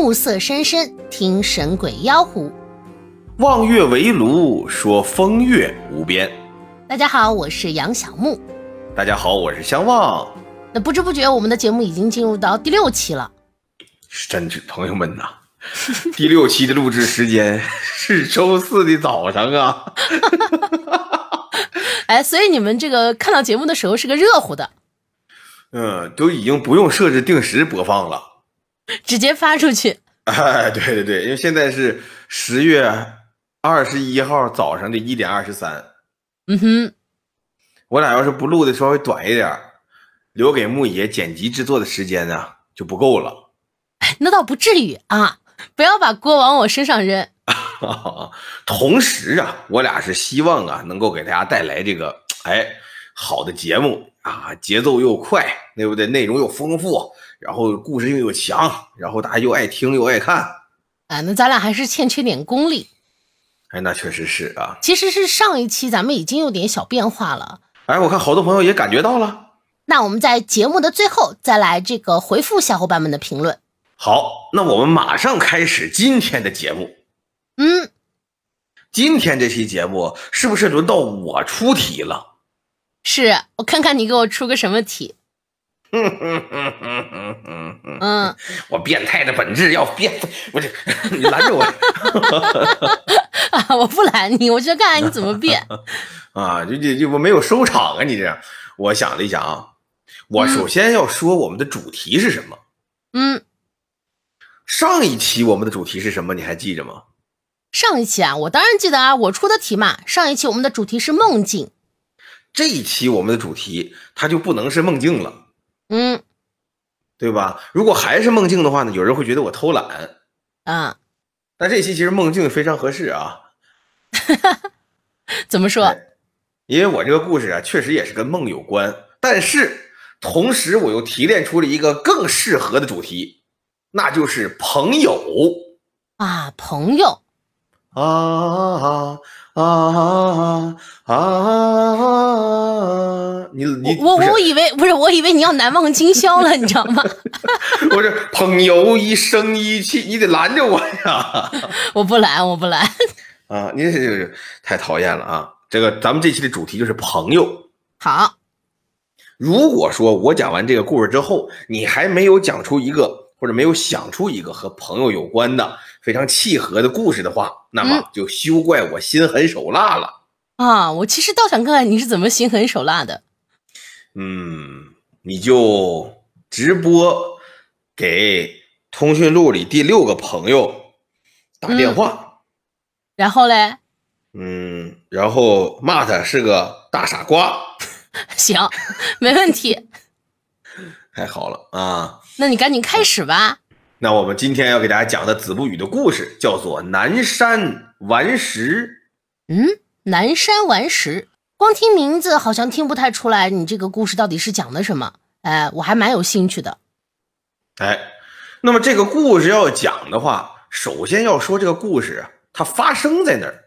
暮色深深，听神鬼妖狐。望月围炉，说风月无边。大家好，我是杨小木。大家好，我是相望。那不知不觉，我们的节目已经进入到第六期了。是真是朋友们呐，第六期的录制时间是周四的早上啊。哎，所以你们这个看到节目的时候是个热乎的。嗯，都已经不用设置定时播放了，直接发出去。哎，对对对，因为现在是十月二十一号早上的一点二十三。嗯哼，我俩要是不录的稍微短一点，留给木爷剪辑制作的时间呢就不够了。哎，那倒不至于啊，不要把锅往我身上扔。同时啊，我俩是希望啊，能够给大家带来这个哎好的节目啊，节奏又快，对不对？内容又丰富，然后故事性又强，然后大家又爱听又爱看。啊，那咱俩还是欠缺点功力。哎，那确实是啊。其实是上一期咱们已经有点小变化了。哎，我看好多朋友也感觉到了。那我们在节目的最后再来这个回复小伙伴们的评论。好，那我们马上开始今天的节目。嗯，今天这期节目是不是轮到我出题了？是我看看你给我出个什么题。嗯，我变态的本质要变，不是你拦着我啊！我不拦你，我就看看你怎么变 啊！就就就我没有收场啊！你这样，我想了一想啊，我首先要说我们的主题是什么？嗯，上一期我们的主题是什么？你还记着吗？上一期啊，我当然记得啊，我出的题嘛。上一期我们的主题是梦境，这一期我们的主题它就不能是梦境了，嗯，对吧？如果还是梦境的话呢，有人会觉得我偷懒，啊。但这期其实梦境非常合适啊，怎么说？因为我这个故事啊，确实也是跟梦有关，但是同时我又提炼出了一个更适合的主题，那就是朋友啊，朋友。啊啊啊啊！你你我我以为不是，我以为你要难忘今宵了，你知道吗？我这朋友一生一起，你得拦着我呀！我不拦，我不拦。啊，你这是太讨厌了啊！这个咱们这期的主题就是朋友。好，如果说我讲完这个故事之后，你还没有讲出一个，或者没有想出一个和朋友有关的。非常契合的故事的话，那么就休怪我心狠手辣了啊！我其实倒想看看你是怎么心狠手辣的。嗯，你就直播给通讯录里第六个朋友打电话，然后嘞？嗯，然后骂他是个大傻瓜。行，没问题。太好了啊！那你赶紧开始吧。那我们今天要给大家讲的子不语的故事叫做《南山顽石》。嗯，南山顽石，光听名字好像听不太出来，你这个故事到底是讲的什么？哎，我还蛮有兴趣的。哎，那么这个故事要讲的话，首先要说这个故事啊，它发生在哪儿？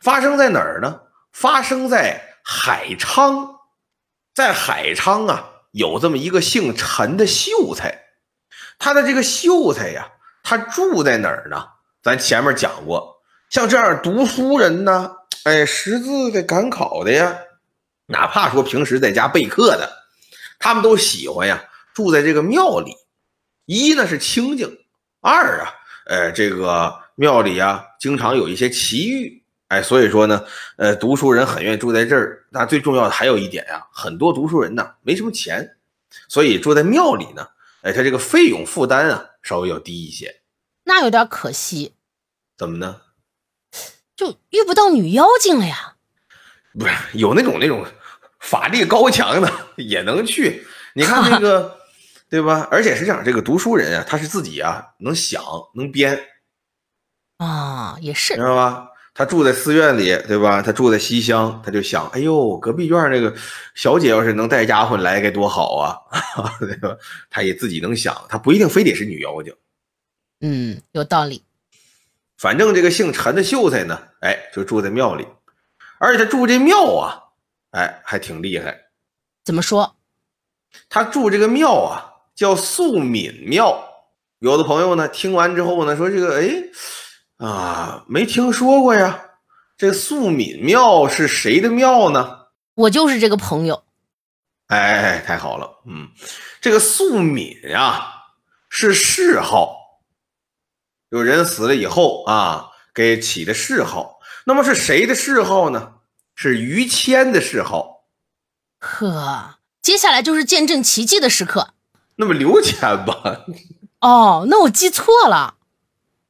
发生在哪儿呢？发生在海昌，在海昌啊，有这么一个姓陈的秀才。他的这个秀才呀，他住在哪儿呢？咱前面讲过，像这样读书人呢，哎，识字的、赶考的呀，哪怕说平时在家备课的，他们都喜欢呀，住在这个庙里。一呢是清静，二啊，呃，这个庙里啊，经常有一些奇遇，哎，所以说呢，呃，读书人很愿意住在这儿。那最重要的还有一点呀，很多读书人呢没什么钱，所以住在庙里呢。哎，他这个费用负担啊，稍微要低一些，那有点可惜。怎么呢？就遇不到女妖精了呀？不是，有那种那种法力高强的也能去。你看那个，对吧？而且是这样，这个读书人啊，他是自己啊能想能编啊，也是，知道吧？他住在寺院里，对吧？他住在西厢，他就想，哎呦，隔壁院那个小姐要是能带丫鬟来，该多好啊，对吧？他也自己能想，他不一定非得是女妖精。嗯，有道理。反正这个姓陈的秀才呢，哎，就住在庙里，而且他住这庙啊，哎，还挺厉害。怎么说？他住这个庙啊，叫素敏庙。有的朋友呢，听完之后呢，说这个，哎，啊，没听说过呀。这素敏庙是谁的庙呢？我就是这个朋友。哎，太好了，嗯，这个素敏啊，是谥号，有人死了以后啊，给起的谥号。那么是谁的谥号呢？是于谦的谥号。呵，接下来就是见证奇迹的时刻。那么刘谦吧？哦，那我记错了。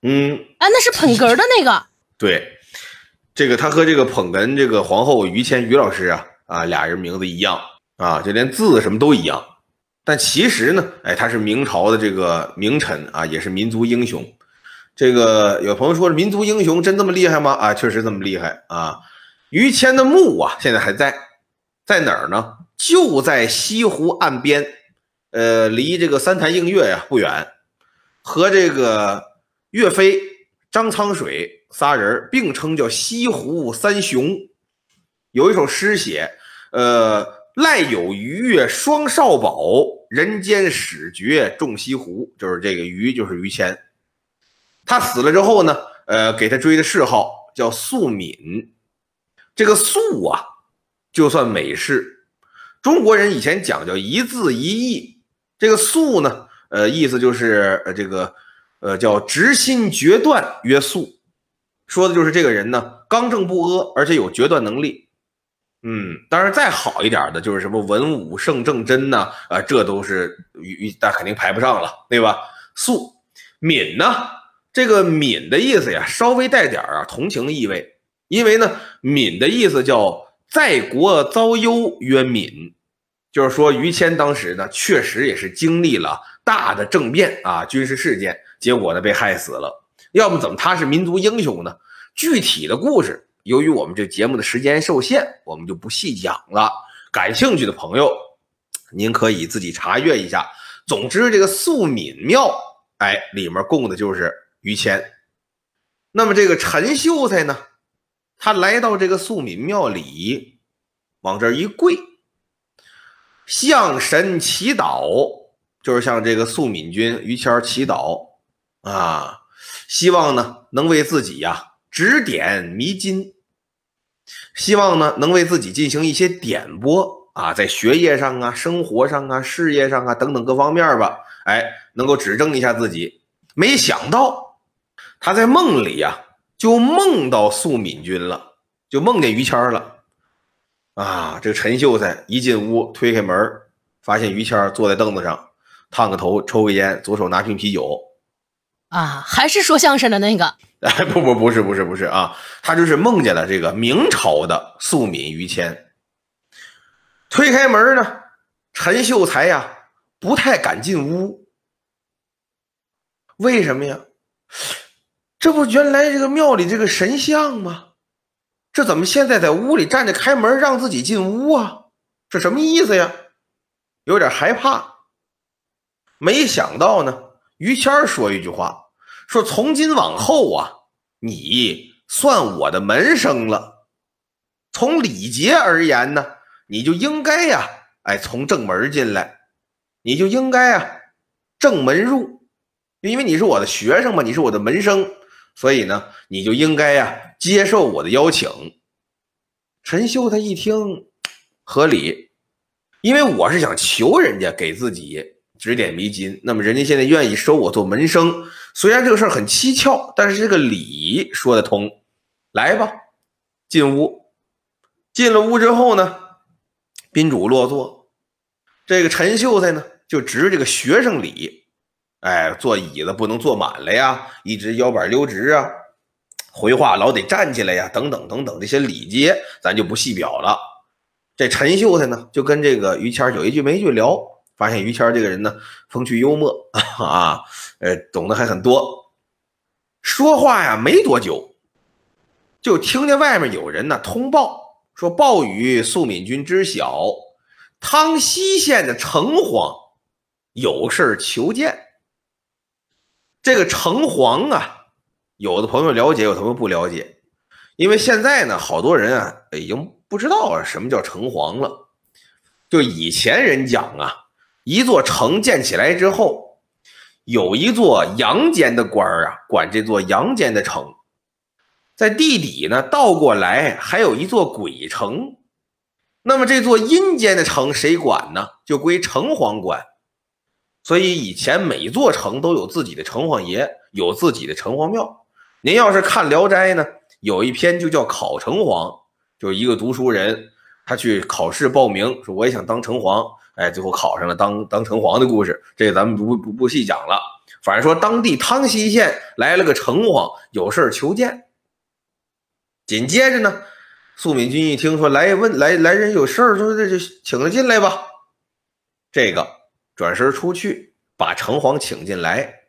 嗯，啊，那是捧哏的那个。对。这个他和这个捧哏这个皇后于谦于老师啊啊俩人名字一样啊，就连字什么都一样。但其实呢，哎，他是明朝的这个名臣啊，也是民族英雄。这个有朋友说，民族英雄真这么厉害吗？啊，确实这么厉害啊。于谦的墓啊，现在还在，在哪儿呢？就在西湖岸边，呃，离这个三潭映月呀不远，和这个岳飞、张苍水。仨人并称叫西湖三雄，有一首诗写：“呃，赖有鱼跃双少保，人间始觉重西湖。”就是这个于，就是于谦。他死了之后呢，呃，给他追的谥号叫素敏。这个素啊，就算美式。中国人以前讲究一字一义，这个素呢，呃，意思就是呃，这个呃，叫直心决断曰素。说的就是这个人呢，刚正不阿，而且有决断能力。嗯，当然再好一点的，就是什么文武圣正真呢？啊，这都是与但肯定排不上了，对吧？素敏呢，这个敏的意思呀，稍微带点啊同情意味，因为呢，敏的意思叫在国遭忧曰敏，就是说于谦当时呢，确实也是经历了大的政变啊，军事事件，结果呢被害死了。要么怎么他是民族英雄呢？具体的故事，由于我们这节目的时间受限，我们就不细讲了。感兴趣的朋友，您可以自己查阅一下。总之，这个素敏庙，哎，里面供的就是于谦。那么这个陈秀才呢，他来到这个素敏庙里，往这一跪，向神祈祷，就是向这个素敏君于谦祈祷啊。希望呢，能为自己呀指点迷津，希望呢能为自己进行一些点拨啊，在学业上啊、生活上啊、事业上啊等等各方面吧，哎，能够指正一下自己。没想到他在梦里呀，就梦到素敏君了，就梦见于谦了。啊，这个陈秀才一进屋，推开门，发现于谦坐在凳子上，烫个头，抽个烟，左手拿瓶啤酒。啊，还是说相声的那个？哎，不不不是不是不是啊，他就是梦见了这个明朝的素敏于谦。推开门呢，陈秀才呀不太敢进屋。为什么呀？这不原来这个庙里这个神像吗？这怎么现在在屋里站着开门让自己进屋啊？这什么意思呀？有点害怕。没想到呢。于谦说一句话，说从今往后啊，你算我的门生了。从礼节而言呢，你就应该呀，哎，从正门进来，你就应该啊，正门入，因为你是我的学生嘛，你是我的门生，所以呢，你就应该呀，接受我的邀请。陈秀他一听，合理，因为我是想求人家给自己。指点迷津，那么人家现在愿意收我做门生，虽然这个事儿很蹊跷，但是这个理说得通。来吧，进屋。进了屋之后呢，宾主落座，这个陈秀才呢就执这个学生礼，哎，坐椅子不能坐满了呀，一直腰板溜直啊，回话老得站起来呀，等等等等这些礼节，咱就不细表了。这陈秀才呢就跟这个于谦有一句没一句聊。发现于谦这个人呢，风趣幽默啊，呃，懂得还很多。说话呀，没多久，就听见外面有人呢通报说，暴雨素敏君知晓，汤溪县的城隍有事求见。这个城隍啊，有的朋友了解，有的朋友不了解，因为现在呢，好多人啊已经不知道什么叫城隍了。就以前人讲啊。一座城建起来之后，有一座阳间的官儿啊，管这座阳间的城。在地底呢，倒过来还有一座鬼城。那么这座阴间的城谁管呢？就归城隍管。所以以前每座城都有自己的城隍爷，有自己的城隍庙。您要是看《聊斋》呢，有一篇就叫考城隍，就一个读书人，他去考试报名，说我也想当城隍，哎，最后考上了当当城隍的故事。这个咱们不不不细讲了。反正说当地汤溪县来了个城隍，有事求见。紧接着呢，素敏君一听说来问来来人有事儿，说这就请他进来吧。这个转身出去，把城隍请进来，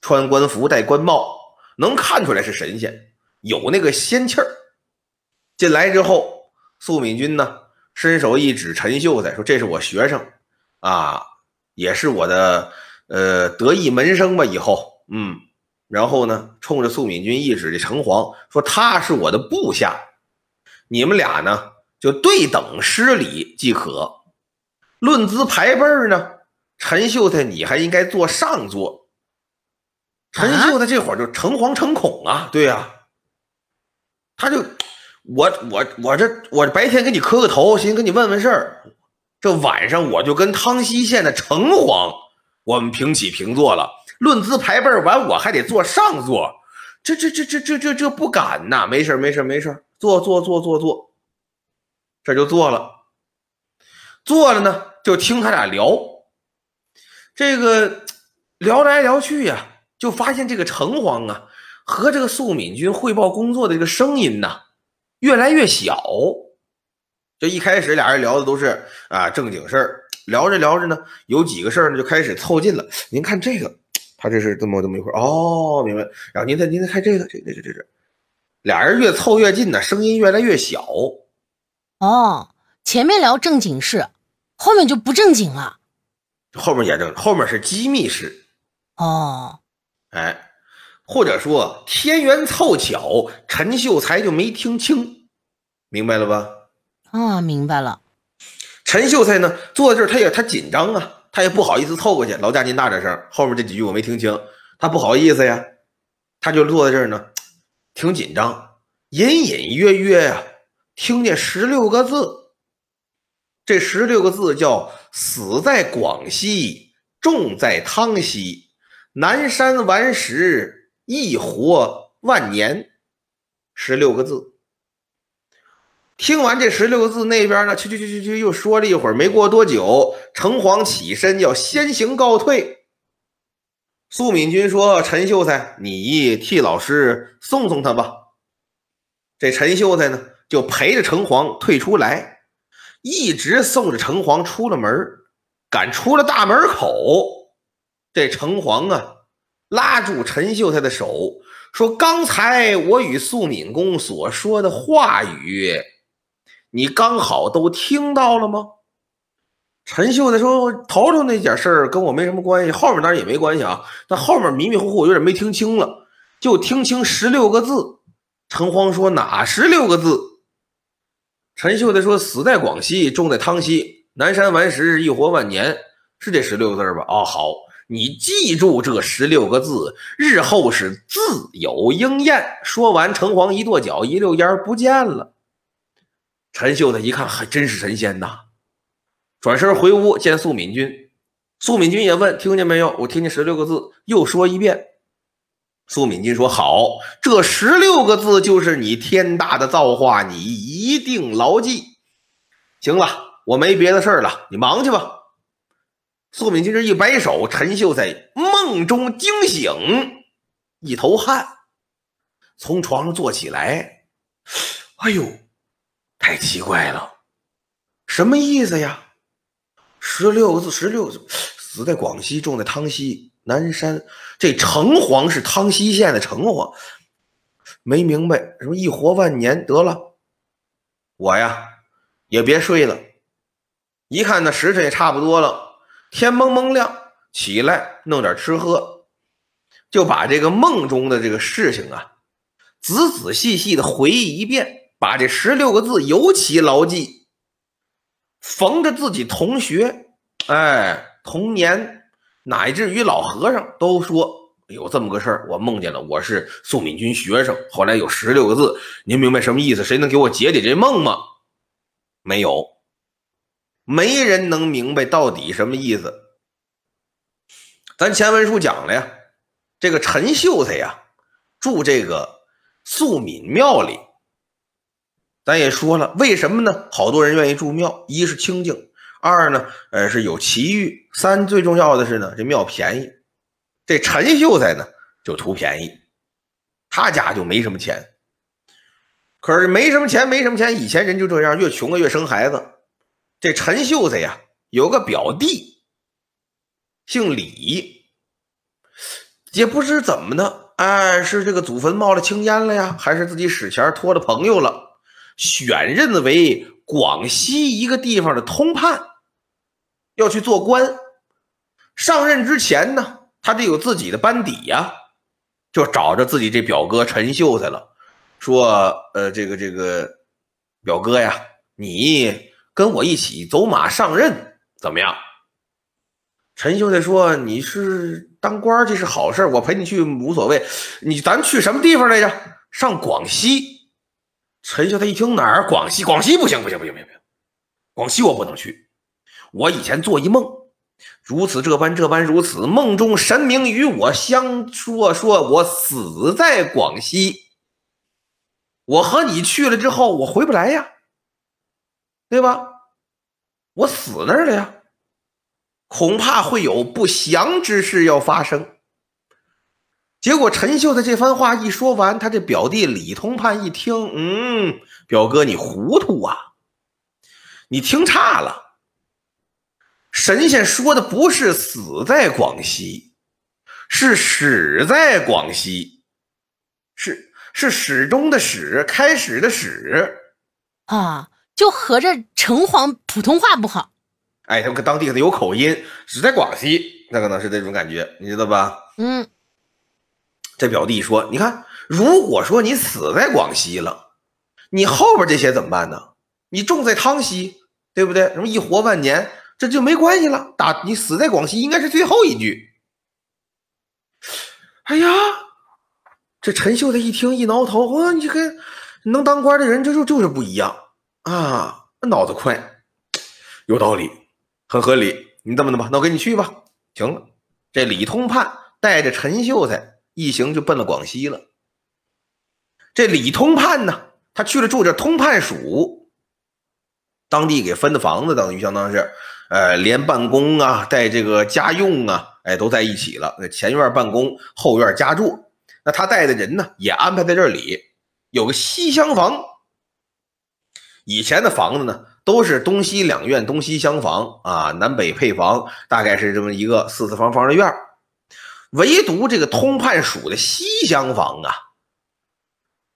穿官服戴官帽，能看出来是神仙，有那个仙气儿。进来之后，素敏君呢伸手一指陈秀才，说：“这是我学生啊，也是我的呃得意门生吧？以后嗯。”然后呢，冲着苏敏君一指这城隍，说他是我的部下，你们俩呢就对等施礼即可。论资排辈呢，陈秀才你还应该坐上座。陈秀才这会儿就诚惶诚恐啊，对呀，他就我我我这我这白天给你磕个头，寻思跟你问问事儿，这晚上我就跟汤溪县的城隍我们平起平坐了。论资排辈完，我还得坐上座，这这这这这这这不敢呐！没事没事没事坐坐坐坐坐，这就坐了。坐了呢，就听他俩聊，这个聊来聊去呀，就发现这个城隍啊和这个素敏君汇报工作的这个声音呐越来越小。这一开始俩人聊的都是啊正经事儿，聊着聊着呢，有几个事儿呢就开始凑近了。您看这个。他这是这么这么一会儿哦，明白。然后您再您再看这个，这这这这这，俩人越凑越近呢，声音越来越小。哦，前面聊正经事，后面就不正经了。后面也正，后面是机密事。哦，哎，或者说天缘凑巧，陈秀才就没听清，明白了吧？啊，明白了。陈秀才呢，坐在这儿，他也他紧张啊。他也不好意思凑过去，劳驾您大点声，后面这几句我没听清，他不好意思呀，他就坐在这儿呢，挺紧张，隐隐约约呀，听见十六个字，这十六个字叫“死在广西，重在汤溪，南山顽石，一活万年”，十六个字。听完这十六个字，那边呢，去去去去去，又说了一会儿。没过多久，城隍起身要先行告退。苏敏君说：“陈秀才，你替老师送送他吧。”这陈秀才呢，就陪着城隍退出来，一直送着城隍出了门。赶出了大门口，这城隍啊，拉住陈秀才的手，说：“刚才我与素敏公所说的话语。”你刚好都听到了吗？陈秀才说：“头头那点事儿跟我没什么关系，后面当然也没关系啊。但后面迷迷糊糊，有点没听清了，就听清十六个字。”陈慌说：“哪十六个字？”陈秀才说：“死在广西，种在汤溪，南山顽石，一活万年，是这十六个字吧？”哦，好，你记住这十六个字，日后是自有应验。说完，城隍一跺脚，一溜烟不见了。陈秀才一看，还真是神仙呐！转身回屋见素敏君，素敏君也问：“听见没有？”我听见十六个字，又说一遍。素敏君说：“好，这十六个字就是你天大的造化，你一定牢记。行了，我没别的事了，你忙去吧。”素敏君这一摆手，陈秀才梦中惊醒，一头汗，从床上坐起来，哎呦！太奇怪了，什么意思呀？十六个字，十六字，死在广西，种在汤溪南山。这城隍是汤溪县的城隍，没明白什么一活万年。得了，我呀也别睡了。一看那时辰也差不多了，天蒙蒙亮，起来弄点吃喝，就把这个梦中的这个事情啊，仔仔细细的回忆一遍。把这十六个字尤其牢记，逢着自己同学，哎，同年乃至于老和尚都说有这么个事儿，我梦见了，我是宋敏君学生，后来有十六个字，您明白什么意思？谁能给我解解这梦吗？没有，没人能明白到底什么意思。咱前文书讲了呀，这个陈秀才呀，住这个素敏庙里。咱也说了，为什么呢？好多人愿意住庙，一是清静，二呢，呃，是有奇遇，三最重要的是呢，这庙便宜。这陈秀才呢，就图便宜，他家就没什么钱。可是没什么钱，没什么钱，以前人就这样，越穷啊越生孩子。这陈秀才呀，有个表弟。姓李，也不知怎么的，哎，是这个祖坟冒了青烟了呀，还是自己使钱托了朋友了，选任为广西一个地方的通判，要去做官。上任之前呢，他得有自己的班底呀，就找着自己这表哥陈秀才了，说：“呃，这个这个表哥呀，你跟我一起走马上任，怎么样？”陈秀才说：“你是当官，这是好事我陪你去无所谓。你咱去什么地方来着？上广西。”陈秀才一听哪儿？广西？广西不行，不行，不行，不行，不行！广西我不能去。我以前做一梦，如此这般，这般如此。梦中神明与我相说，说我死在广西。我和你去了之后，我回不来呀，对吧？我死那儿了呀。恐怕会有不祥之事要发生。结果陈秀的这番话一说完，他这表弟李通判一听，嗯，表哥你糊涂啊，你听差了。神仙说的不是死在广西，是始在广西，是是始终的始，开始的始啊，就合着城隍普通话不好。哎，他们当地可能有口音，只在广西，那可能是这种感觉，你知道吧？嗯，这表弟说：“你看，如果说你死在广西了，你后边这些怎么办呢？你种在汤溪，对不对？什么一活万年，这就没关系了。打你死在广西，应该是最后一句。”哎呀，这陈秀才一听一挠头，哇，你跟能当官的人就就就是不一样啊，脑子快，有道理。很合理，你这么的吧，那我跟你去吧。行了，这李通判带着陈秀才一行就奔了广西了。这李通判呢，他去了住这通判署，当地给分的房子，等于相当是，呃，连办公啊，带这个家用啊，哎，都在一起了。那前院办公，后院家住。那他带的人呢，也安排在这里，有个西厢房。以前的房子呢？都是东西两院，东西厢房啊，南北配房，大概是这么一个四四方方的院唯独这个通判署的西厢房啊，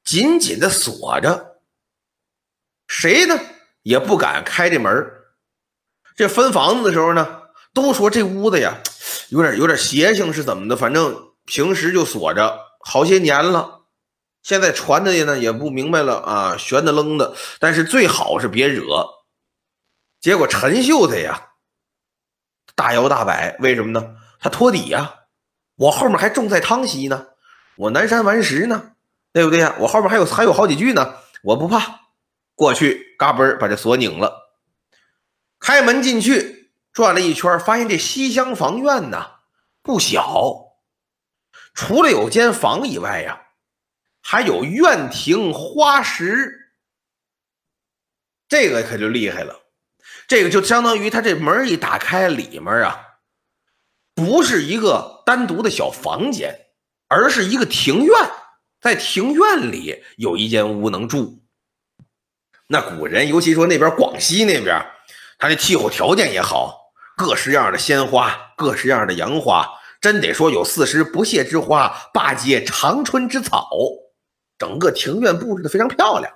紧紧的锁着，谁呢也不敢开这门这分房子的时候呢，都说这屋子呀，有点有点邪性，是怎么的？反正平时就锁着好些年了。现在传的呢也不明白了啊，悬的愣的。但是最好是别惹。结果陈秀才呀，大摇大摆，为什么呢？他托底呀，我后面还重在汤溪呢，我南山顽石呢，对不对呀？我后面还有还有好几句呢，我不怕，过去嘎嘣把这锁拧了，开门进去，转了一圈，发现这西厢房院呐不小，除了有间房以外呀，还有院庭花石，这个可就厉害了。这个就相当于他这门一打开，里面啊，不是一个单独的小房间，而是一个庭院，在庭院里有一间屋能住。那古人，尤其说那边广西那边，它的气候条件也好，各式样的鲜花，各式样的洋花，真得说有四时不谢之花，八节长春之草，整个庭院布置的非常漂亮。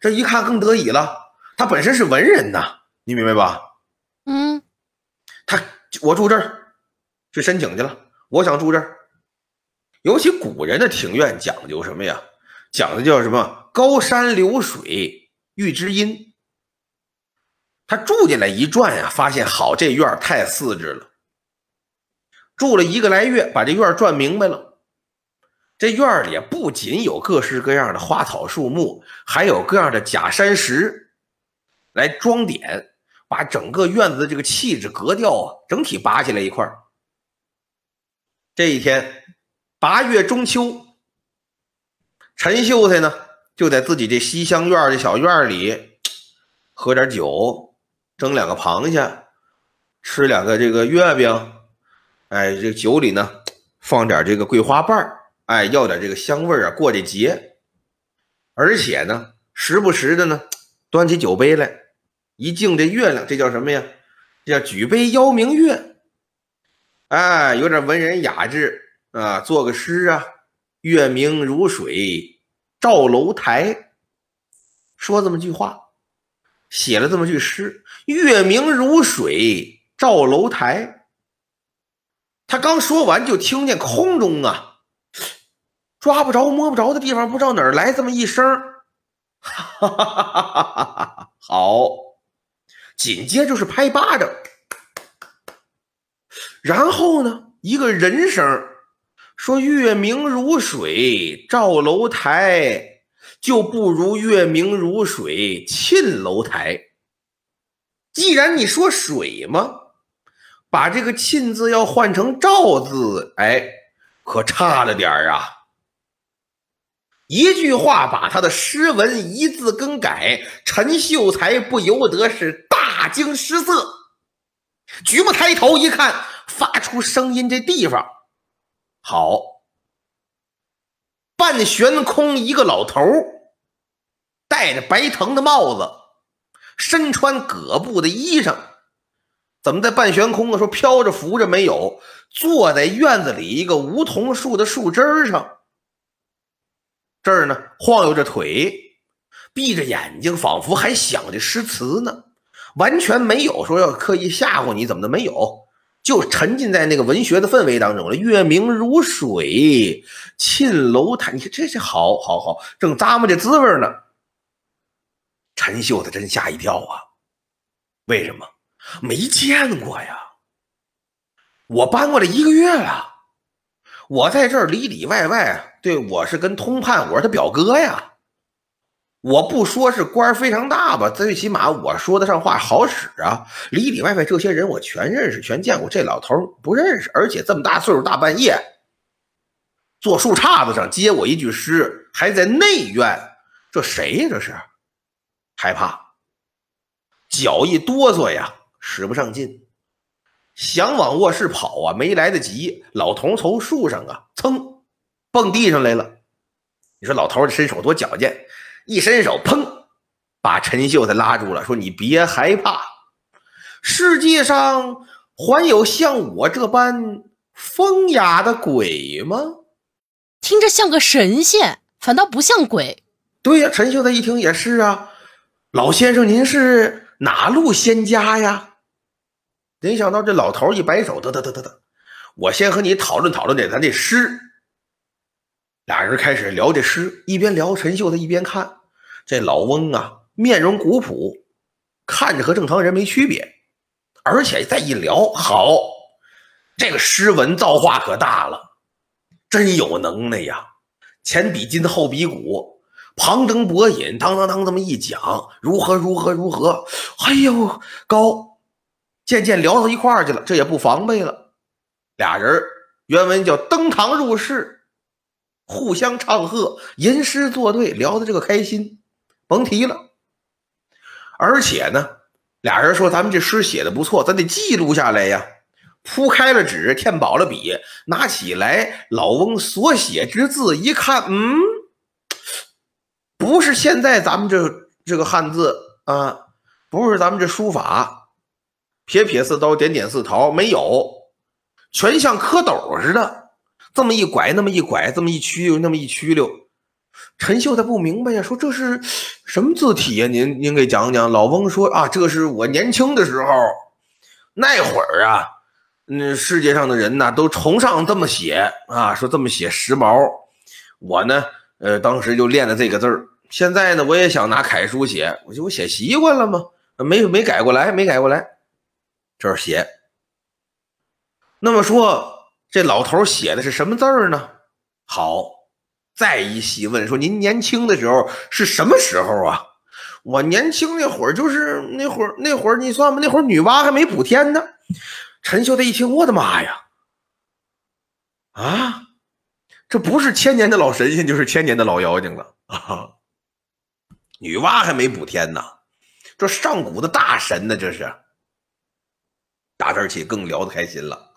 这一看更得意了，他本身是文人呐。你明白吧？嗯，他我住这儿去申请去了。我想住这儿，尤其古人的庭院讲究什么呀？讲的叫什么？高山流水遇知音。他住进来一转呀，发现好这院太四致了。住了一个来月，把这院转明白了。这院里不仅有各式各样的花草树木，还有各样的假山石来装点，把整个院子的这个气质格调啊，整体拔起来一块儿。这一天，八月中秋，陈秀才呢就在自己这西厢院的小院里喝点酒，蒸两个螃蟹，吃两个这个月饼。哎，这酒里呢放点这个桂花瓣哎，要点这个香味啊，过这节。而且呢，时不时的呢端起酒杯来一敬这月亮，这叫什么呀？这叫举杯邀明月。哎，有点文人雅致啊，做个诗啊，“月明如水照楼台”，说这么句话，写了这么句诗，“月明如水照楼台”。他刚说完，就听见空中啊，抓不着、摸不着的地方，不知道哪儿来这么一声，哈哈哈哈哈哈！好，紧接着是拍巴掌。然后呢，一个人声说：“月明如水照楼台，就不如月明如水沁楼台。既然你说水嘛，把这个沁字要换成照字，哎，可差了点儿啊！一句话把他的诗文一字更改，陈秀才不由得是大惊失色，举目抬头一看。”发出声音这地方，好，半悬空一个老头戴着白藤的帽子，身穿葛布的衣裳，怎么在半悬空啊？说飘着浮着没有？坐在院子里一个梧桐树的树枝上，这儿呢晃悠着腿，闭着眼睛，仿佛还想着诗词呢，完全没有说要刻意吓唬你，怎么的没有？就沉浸在那个文学的氛围当中了。月明如水，沁楼台。你看，这是好，好，好，正咂摸这滋味呢。陈秀才真吓一跳啊！为什么？没见过呀！我搬过来一个月了，我在这里里外外，对我是跟通判，我是他表哥呀。我不说是官非常大吧，最起码我说得上话，好使啊！里里外外这些人我全认识，全见过。这老头不认识，而且这么大岁数，大半夜坐树杈子上接我一句诗，还在内院，这谁呀？这是害怕，脚一哆嗦呀，使不上劲，想往卧室跑啊，没来得及。老头从树上啊，噌，蹦地上来了。你说老头这身手多矫健！一伸手，砰，把陈秀才拉住了，说：“你别害怕，世界上还有像我这般风雅的鬼吗？听着像个神仙，反倒不像鬼。”对呀，陈秀才一听也是啊，老先生您是哪路仙家呀？没想到这老头一摆手，得得得得得，我先和你讨论讨论这咱这诗。俩人开始聊这诗，一边聊，陈秀才一边看。这老翁啊，面容古朴，看着和正常人没区别，而且再一聊，好，这个诗文造化可大了，真有能耐呀！前比金，后比古，旁征博引，当当当，这么一讲，如何如何如何，哎呦，高！渐渐聊到一块儿去了，这也不防备了，俩人原文叫登堂入室，互相唱和，吟诗作对，聊的这个开心。甭提了，而且呢，俩人说咱们这诗写的不错，咱得记录下来呀。铺开了纸，添饱了笔，拿起来老翁所写之字一看，嗯，不是现在咱们这这个汉字啊，不是咱们这书法，撇撇似刀，点点似桃，没有，全像蝌蚪似的，这么一拐，那么一拐，这么一曲溜，那么一曲溜。陈秀才不明白呀，说这是什么字体呀？您您给讲讲。老翁说啊，这是我年轻的时候，那会儿啊，那世界上的人呢都崇尚这么写啊，说这么写时髦。我呢，呃，当时就练了这个字儿。现在呢，我也想拿楷书写，我就我写习惯了嘛，没没改过来，没改过来，这儿写。那么说，这老头写的是什么字儿呢？好，再一细问，说您年轻的时候是什么时候啊？我年轻那会儿就是那会儿，那会儿你算吧，那会儿女娲还没补天呢。陈秀才一听，我的妈呀！啊，这不是千年的老神仙，就是千年的老妖精了啊！女娲还没补天呢，这上古的大神呢，这是。打这儿起更聊得开心了。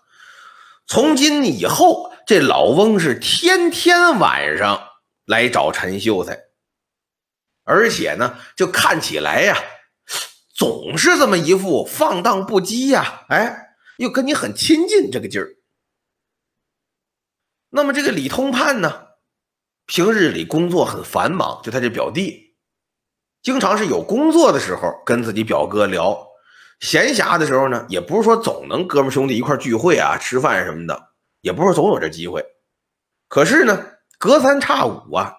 从今以后，这老翁是天天晚上来找陈秀才，而且呢，就看起来呀，总是这么一副放荡不羁呀，哎，又跟你很亲近这个劲儿。那么这个李通判呢，平日里工作很繁忙，就他这表弟，经常是有工作的时候跟自己表哥聊。闲暇的时候呢，也不是说总能哥们兄弟一块聚会啊、吃饭什么的，也不是总有这机会。可是呢，隔三差五啊，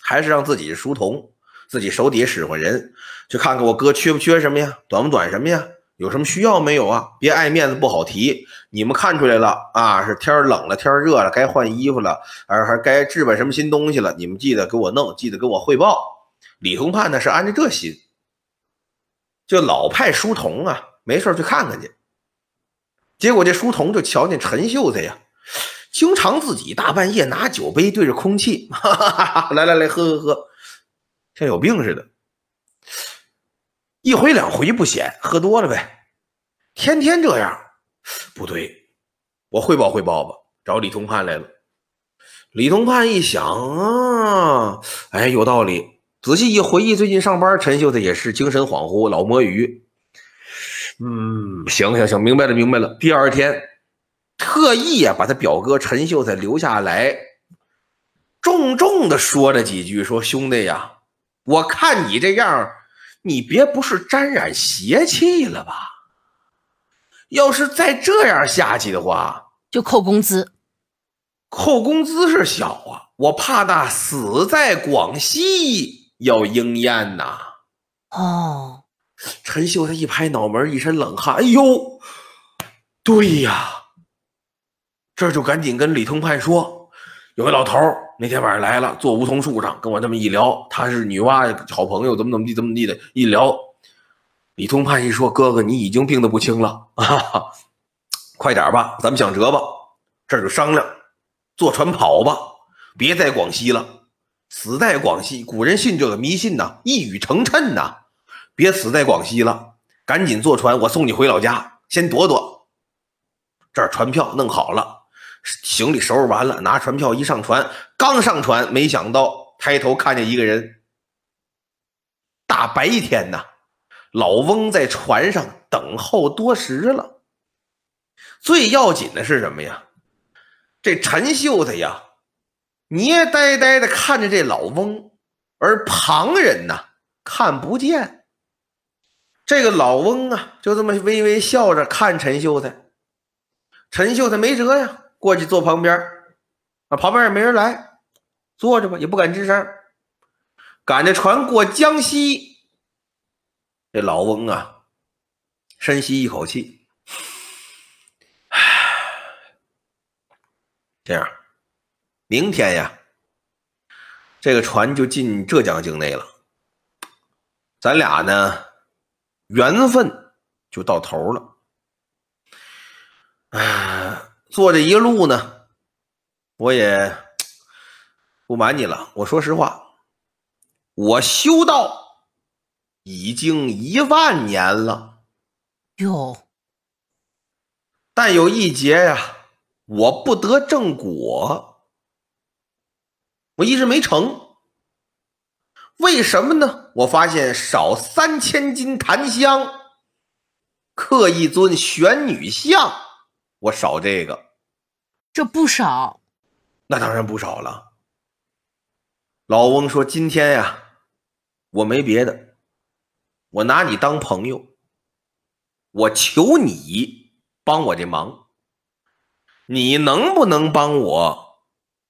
还是让自己书童、自己手底下使唤人去看看我哥缺不缺什么呀，短不短什么呀，有什么需要没有啊？别爱面子不好提。你们看出来了啊，是天冷了、天热了，该换衣服了，还还该置办什么新东西了，你们记得给我弄，记得给我汇报。李同判呢是安着这心。就老派书童啊，没事去看看去。结果这书童就瞧见陈秀才呀，经常自己大半夜拿酒杯对着空气，哈哈哈哈来来来，喝喝喝，像有病似的。一回两回不显，喝多了呗。天天这样，不对，我汇报汇报吧，找李同判来了。李同判一想啊，哎，有道理。仔细一回忆，最近上班，陈秀才也是精神恍惚，老摸鱼。嗯，行行行，明白了明白了。第二天，特意啊把他表哥陈秀才留下来，重重的说了几句，说：“兄弟呀，我看你这样，你别不是沾染邪气了吧？要是再这样下去的话，就扣工资。扣工资是小啊，我怕那死在广西。”要应验呐！哦，陈秀才一拍脑门，一身冷汗。哎呦，对呀，这就赶紧跟李通判说：“有位老头那天晚上来了，坐梧桐树上跟我这么一聊，他是女娲好朋友，怎么怎么地，怎么地的。一聊，李通判一说：‘哥哥，你已经病得不轻了啊，快点吧，咱们想辙吧。’这就商量，坐船跑吧，别在广西了。”死在广西，古人信这个迷信呐，一语成谶呐。别死在广西了，赶紧坐船，我送你回老家，先躲躲。这儿船票弄好了，行李收拾完了，拿船票一上船，刚上船，没想到抬头看见一个人。大白天呐，老翁在船上等候多时了。最要紧的是什么呀？这陈秀才呀。捏呆呆的看着这老翁，而旁人呢看不见。这个老翁啊，就这么微微笑着看陈秀才。陈秀才没辙呀，过去坐旁边啊，旁边也没人来，坐着吧，也不敢吱声。赶着船过江西，这老翁啊，深吸一口气，唉，这样。明天呀，这个船就进浙江境内了。咱俩呢，缘分就到头了。哎，坐这一路呢，我也不瞒你了。我说实话，我修道已经一万年了。哟，但有一劫呀，我不得正果。我一直没成，为什么呢？我发现少三千斤檀香，刻一尊玄女像，我少这个，这不少，那当然不少了。老翁说：“今天呀，我没别的，我拿你当朋友，我求你帮我这忙，你能不能帮我？”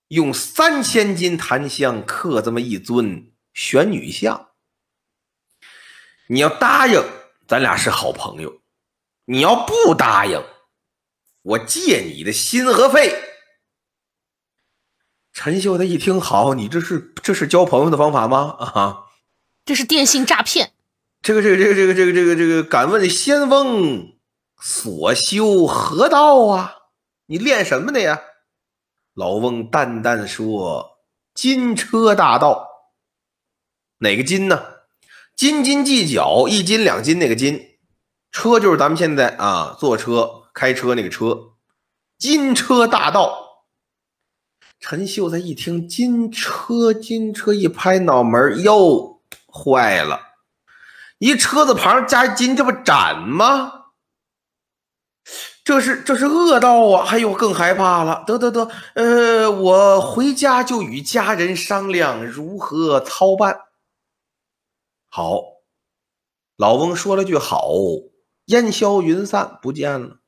用三千斤檀香刻这么一尊玄女像，你要答应，咱俩是好朋友；你要不答应，我借你的心和肺。陈秀才一听，好，你这是这是交朋友的方法吗？啊，这是电信诈骗。这个这个这个这个这个这个这个，敢问仙翁所修何道啊？你练什么的呀？老翁淡淡说：“金车大道。”哪个金呢？斤斤计较，一斤两斤那个斤，车就是咱们现在啊坐车开车那个车。金车大道。陈秀才一听金车，金车一拍脑门，哟，坏了！一车子旁加一金，这不斩吗？这是这是恶道啊！哎呦，更害怕了。得得得，呃，我回家就与家人商量如何操办。好，老翁说了句好，烟消云散，不见了。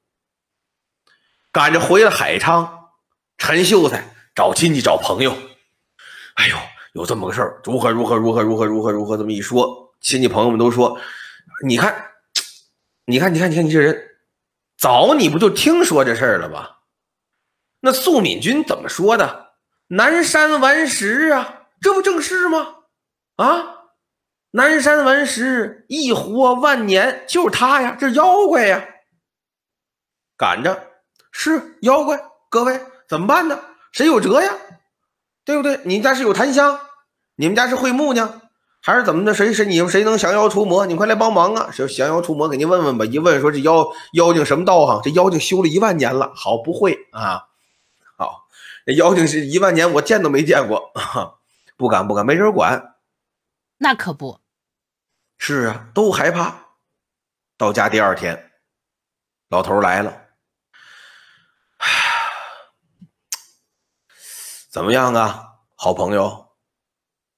赶着回了海昌，陈秀才找亲戚找朋友。哎呦，有这么个事儿，如何如何如何如何如何如何？这么一说，亲戚朋友们都说：“你看，你看，你看，你看，你这人。”早你不就听说这事儿了吧？那素敏君怎么说的？南山顽石啊，这不正是吗？啊，南山顽石一活万年，就是他呀，这妖怪呀！赶着是妖怪，各位怎么办呢？谁有辙呀？对不对？你家是有檀香，你们家是会木匠。还是怎么的？谁谁你们谁能降妖除魔？你快来帮忙啊！谁降妖除魔？给您问问吧。一问说这妖妖精什么道行？这妖精修了一万年了。好，不会啊。好，这妖精是一万年，我见都没见过，不敢不敢，没人管。那可不是啊，都害怕。到家第二天，老头来了。怎么样啊，好朋友？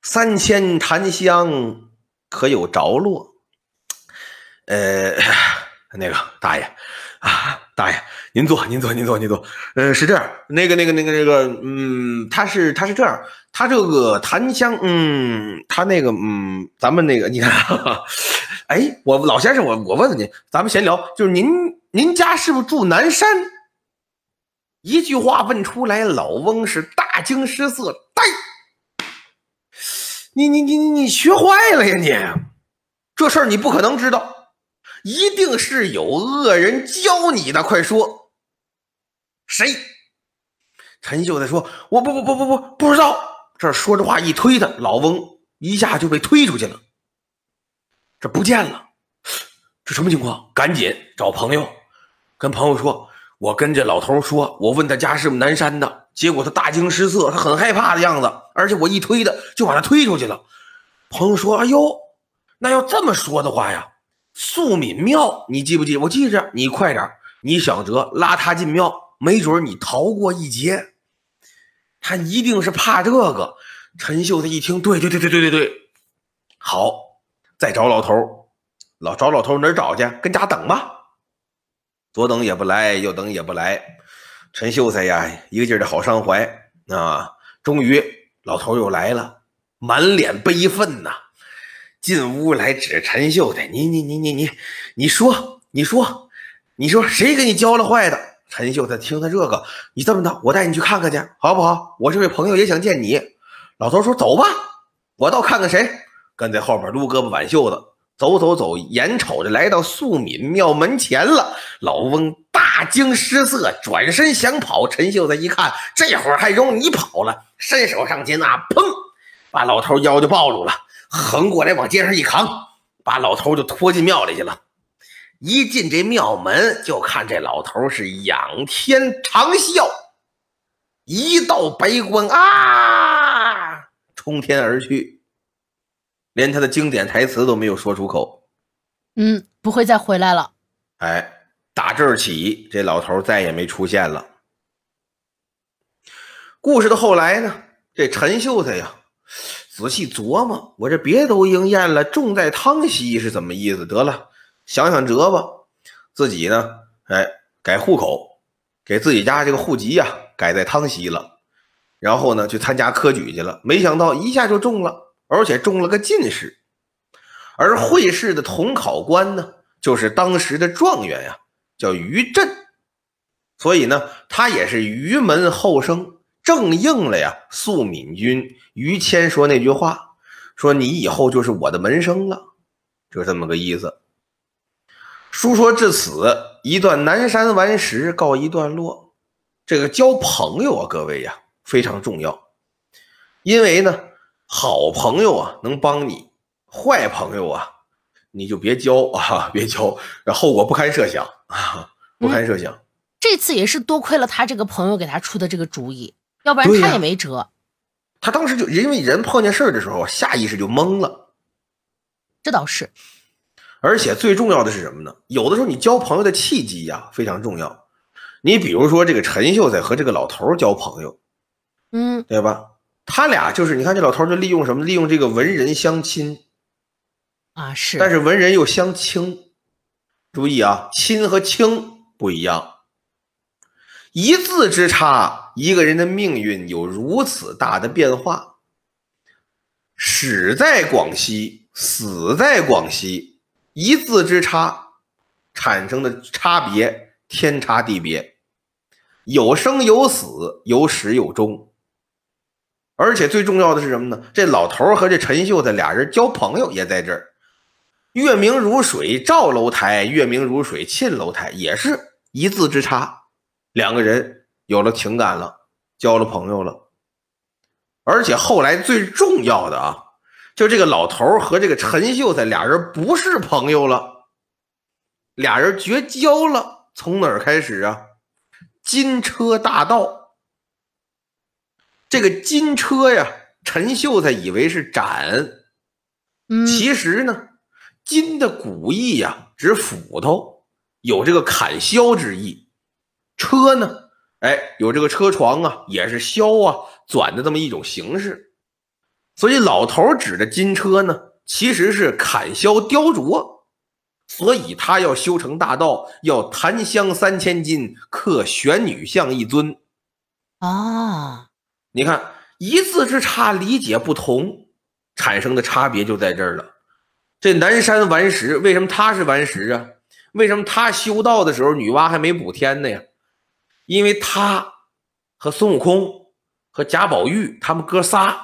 三千檀香可有着落？呃，那个大爷啊，大爷，您坐，您坐，您坐，您坐。呃，是这样，那个，那个，那个，那个，嗯，他是，他是这样，他这个檀香，嗯，他那个，嗯，咱们那个，你看，哈哈哎，我老先生，我我问问您，咱们闲聊，就是您，您家是不是住南山？一句话问出来，老翁是大惊失色，呆。你你你你你学坏了呀！你这事儿你不可能知道，一定是有恶人教你的。快说，谁？陈秀才说：“我不不不不不不知道。”这说着话一推他，老翁一下就被推出去了，这不见了。这什么情况？赶紧找朋友，跟朋友说：“我跟这老头说，我问他家是不是南山的。”结果他大惊失色，他很害怕的样子，而且我一推他，就把他推出去了。朋友说：“哎呦，那要这么说的话呀，素敏庙你记不记？我记着，你快点，你想着拉他进庙，没准你逃过一劫。他一定是怕这个。”陈秀才一听，对对对对对对对，好，再找老头老找老头哪找去？跟家等吧，左等也不来，右等也不来。陈秀才呀，一个劲儿的好伤怀啊！终于，老头又来了，满脸悲愤呐。进屋来指陈秀才：“你你你你你，你说你说你说谁给你教了坏的？”陈秀才听他这个，你这么的，我带你去看看去，好不好？我这位朋友也想见你。老头说：“走吧，我倒看看谁。”跟在后边撸胳膊挽袖子。走走走，眼瞅着来到素敏庙门前了，老翁大惊失色，转身想跑。陈秀才一看，这会儿还容你跑了，伸手上前啊，砰，把老头腰就抱住了，横过来往肩上一扛，把老头就拖进庙里去了。一进这庙门，就看这老头是仰天长啸，一道白光啊，冲天而去。连他的经典台词都没有说出口，嗯，不会再回来了。哎，打这儿起，这老头再也没出现了。故事的后来呢？这陈秀才呀，仔细琢磨，我这别都应验了，重在汤溪是怎么意思？得了，想想辙吧。自己呢，哎，改户口，给自己家这个户籍呀改在汤溪了，然后呢，去参加科举去了。没想到一下就中了。而且中了个进士，而会试的统考官呢，就是当时的状元呀，叫于震。所以呢，他也是于门后生，正应了呀素敏君于谦说那句话，说你以后就是我的门生了，就这么个意思。书说至此，一段南山顽石告一段落。这个交朋友啊，各位呀，非常重要，因为呢，好朋友啊能帮你，坏朋友啊你就别交啊，别交，后果不堪设想啊，不堪设想。这次也是多亏了他这个朋友给他出的这个主意，要不然他也没辙。他当时就因为人碰见事儿的时候，下意识就懵了。这倒是。而且最重要的是什么呢？有的时候你交朋友的契机呀非常重要。你比如说这个陈秀才和这个老头交朋友，嗯，对吧？他俩就是你看这老头就利用什么？利用这个文人相亲啊，是。但是文人又相轻，注意啊，亲和轻不一样。一字之差，一个人的命运有如此大的变化。始在广西，死在广西，一字之差产生的差别天差地别，有生有死，有始有终。而且最重要的是什么呢？这老头和这陈秀才俩人交朋友也在这儿。月明如水照楼台，月明如水沁楼台，也是一字之差。两个人有了情感了，交了朋友了，而且后来最重要的啊，就这个老头和这个陈秀才俩人不是朋友了，俩人绝交了。从哪儿开始啊？金车大盗。这个金车呀，陈秀才以为是斩，其实呢，金的古意呀，指斧头，有这个砍削之意。车呢？哎，有这个车床啊，也是削啊、转的这么一种形式。所以老头指的金车呢，其实是砍削雕琢。所以他要修成大道，要檀香三千斤，刻玄女像一尊。啊，你看一字之差，理解不同，产生的差别就在这儿了。这南山顽石，为什么他是顽石啊？为什么他修道的时候，女娲还没补天呢呀？因为他和孙悟空和贾宝玉他们哥仨，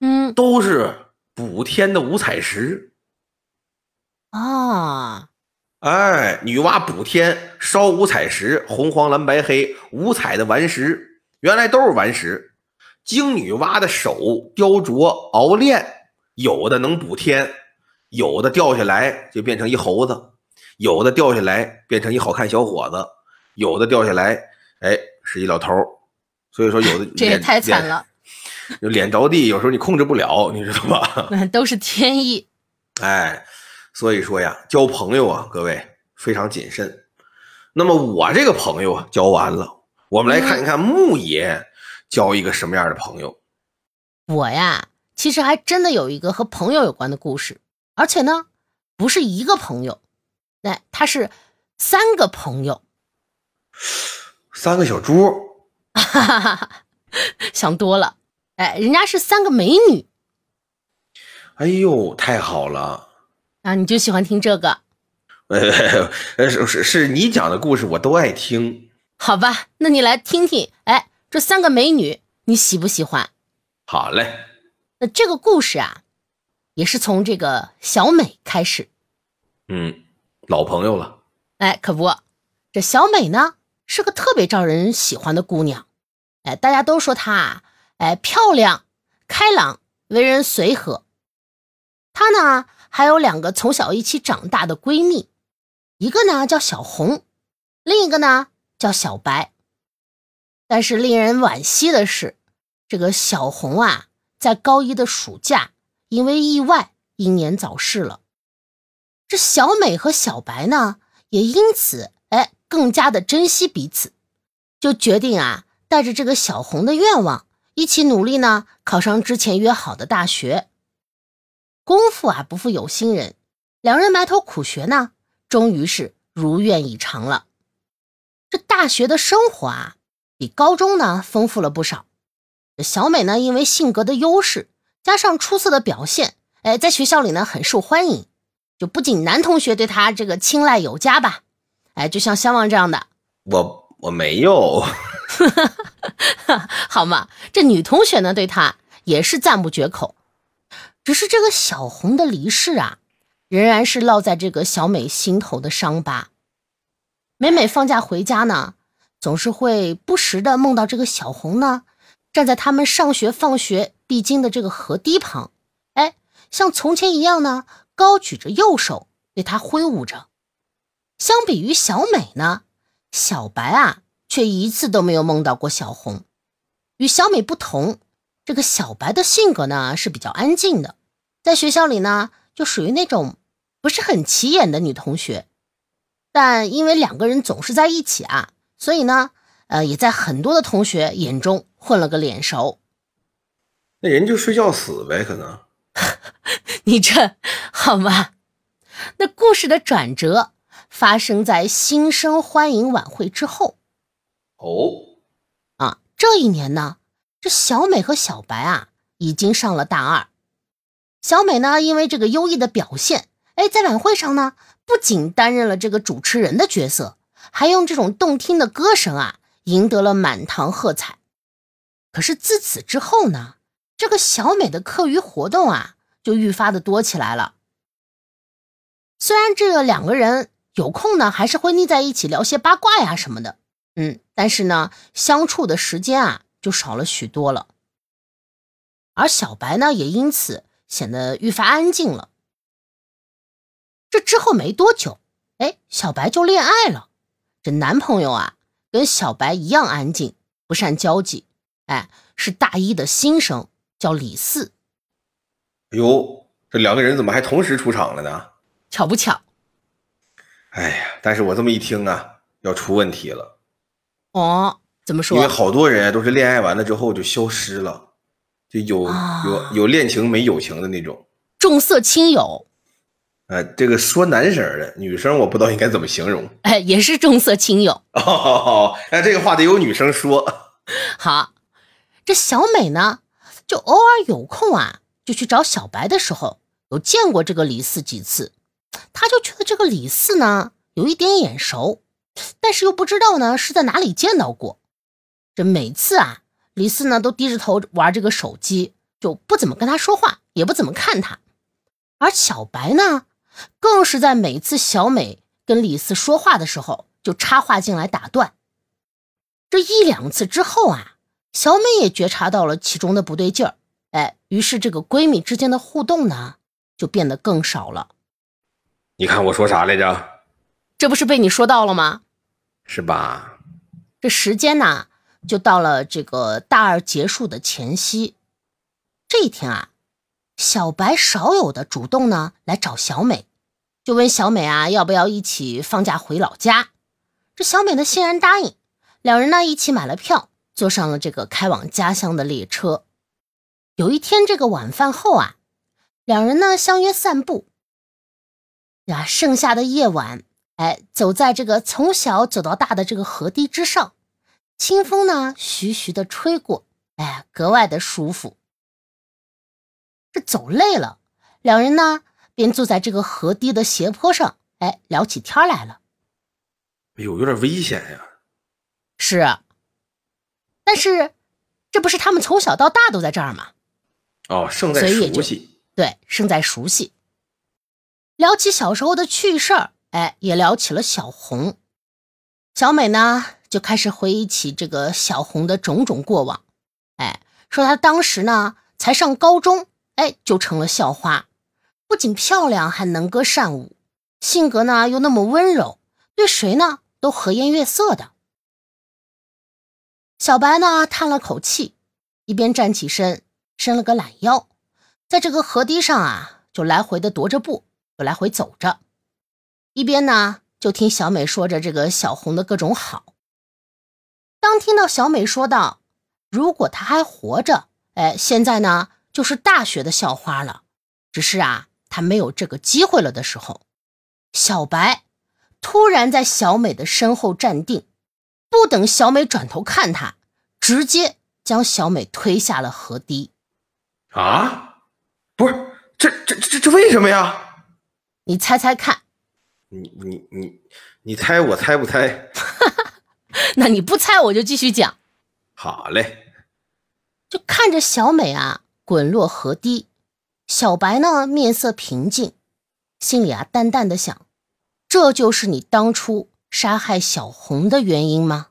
嗯，都是补天的五彩石啊。哎，女娲补天烧五彩石，红黄蓝白黑五彩的顽石，原来都是顽石。经女娲的手雕琢熬炼，有的能补天，有的掉下来就变成一猴子，有的掉下来变成一好看小伙子，有的掉下来。哎，是一老头所以说有的这也太惨了，就脸着地，有时候你控制不了，你知道吧？那都是天意。哎，所以说呀，交朋友啊，各位非常谨慎。那么我这个朋友啊，交完了，我们来看一看牧野交一个什么样的朋友。我呀，其实还真的有一个和朋友有关的故事，而且呢，不是一个朋友，哎，他是三个朋友。三个小猪，想多了。哎，人家是三个美女。哎呦，太好了！啊，你就喜欢听这个？呃，是是是你讲的故事，我都爱听。好吧，那你来听听。哎，这三个美女，你喜不喜欢？好嘞。那这个故事啊，也是从这个小美开始。嗯，老朋友了。哎，可不，这小美呢？是个特别招人喜欢的姑娘，哎，大家都说她啊，哎，漂亮、开朗、为人随和。她呢，还有两个从小一起长大的闺蜜，一个呢叫小红，另一个呢叫小白。但是令人惋惜的是，这个小红啊，在高一的暑假因为意外英年早逝了。这小美和小白呢，也因此哎。更加的珍惜彼此，就决定啊，带着这个小红的愿望，一起努力呢，考上之前约好的大学。功夫啊，不负有心人，两人埋头苦学呢，终于是如愿以偿了。这大学的生活啊，比高中呢丰富了不少。小美呢，因为性格的优势，加上出色的表现，哎，在学校里呢很受欢迎，就不仅男同学对她这个青睐有加吧。哎，就像相望这样的，我我没有。好嘛，这女同学呢，对他也是赞不绝口。只是这个小红的离世啊，仍然是烙在这个小美心头的伤疤。每每放假回家呢，总是会不时的梦到这个小红呢，站在他们上学放学必经的这个河堤旁，哎，像从前一样呢，高举着右手对他挥舞着。相比于小美呢，小白啊，却一次都没有梦到过小红。与小美不同。这个小白的性格呢是比较安静的，在学校里呢就属于那种不是很起眼的女同学，但因为两个人总是在一起啊，所以呢，呃，也在很多的同学眼中混了个脸熟。那人就睡觉死呗，可能。你这好吗？那故事的转折发生在新生欢迎晚会之后。哦，啊，这一年呢。这小美和小白啊，已经上了大二。小美呢，因为这个优异的表现，哎，在晚会上呢，不仅担任了这个主持人的角色，还用这种动听的歌声啊，赢得了满堂喝彩。可是自此之后呢，这个小美的课余活动啊，就愈发的多起来了。虽然这两个人有空呢，还是会腻在一起聊些八卦呀什么的，嗯，但是呢，相处的时间啊。就少了许多了，而小白呢，也因此显得愈发安静了。这之后没多久，哎，小白就恋爱了。这男朋友啊，跟小白一样安静，不善交际，哎，是大一的新生，叫李四。哎呦，这两个人怎么还同时出场了呢？巧不巧？哎呀，但是我这么一听啊，要出问题了。哦。怎么说？因为好多人都是恋爱完了之后就消失了，就有有有恋情没友情的那种，重色轻友。呃，这个说男生的，女生我不知道应该怎么形容。哎，也是重色轻友。哦，那这个话得有女生说。好，这小美呢，就偶尔有空啊，就去找小白的时候，有见过这个李四几次，她就觉得这个李四呢，有一点眼熟，但是又不知道呢是在哪里见到过。这每次啊，李四呢都低着头玩这个手机，就不怎么跟他说话，也不怎么看他。而小白呢，更是在每次小美跟李四说话的时候，就插话进来打断。这一两次之后啊，小美也觉察到了其中的不对劲儿，哎，于是这个闺蜜之间的互动呢，就变得更少了。你看我说啥来着？这不是被你说到了吗？是吧？这时间呢？就到了这个大二结束的前夕，这一天啊，小白少有的主动呢来找小美，就问小美啊要不要一起放假回老家。这小美呢欣然答应，两人呢一起买了票，坐上了这个开往家乡的列车。有一天这个晚饭后啊，两人呢相约散步。呀，盛夏的夜晚，哎，走在这个从小走到大的这个河堤之上。清风呢，徐徐的吹过，哎，格外的舒服。这走累了，两人呢便坐在这个河堤的斜坡上，哎，聊起天来了。哎呦，有点危险呀！是，但是这不是他们从小到大都在这儿吗？哦，胜在熟悉。对，胜在熟悉。聊起小时候的趣事儿，哎，也聊起了小红。小美呢？就开始回忆起这个小红的种种过往，哎，说她当时呢才上高中，哎，就成了校花，不仅漂亮，还能歌善舞，性格呢又那么温柔，对谁呢都和颜悦色的。小白呢叹了口气，一边站起身，伸了个懒腰，在这个河堤上啊，就来回的踱着步，就来回走着，一边呢就听小美说着这个小红的各种好。当听到小美说道：“如果她还活着，哎，现在呢就是大学的校花了。只是啊，她没有这个机会了的时候，小白突然在小美的身后站定，不等小美转头看他，直接将小美推下了河堤。啊，不是，这这这这为什么呀？你猜猜看。你你你你猜，我猜不猜？那你不猜我就继续讲。好嘞，就看着小美啊滚落河堤，小白呢面色平静，心里啊淡淡的想：这就是你当初杀害小红的原因吗？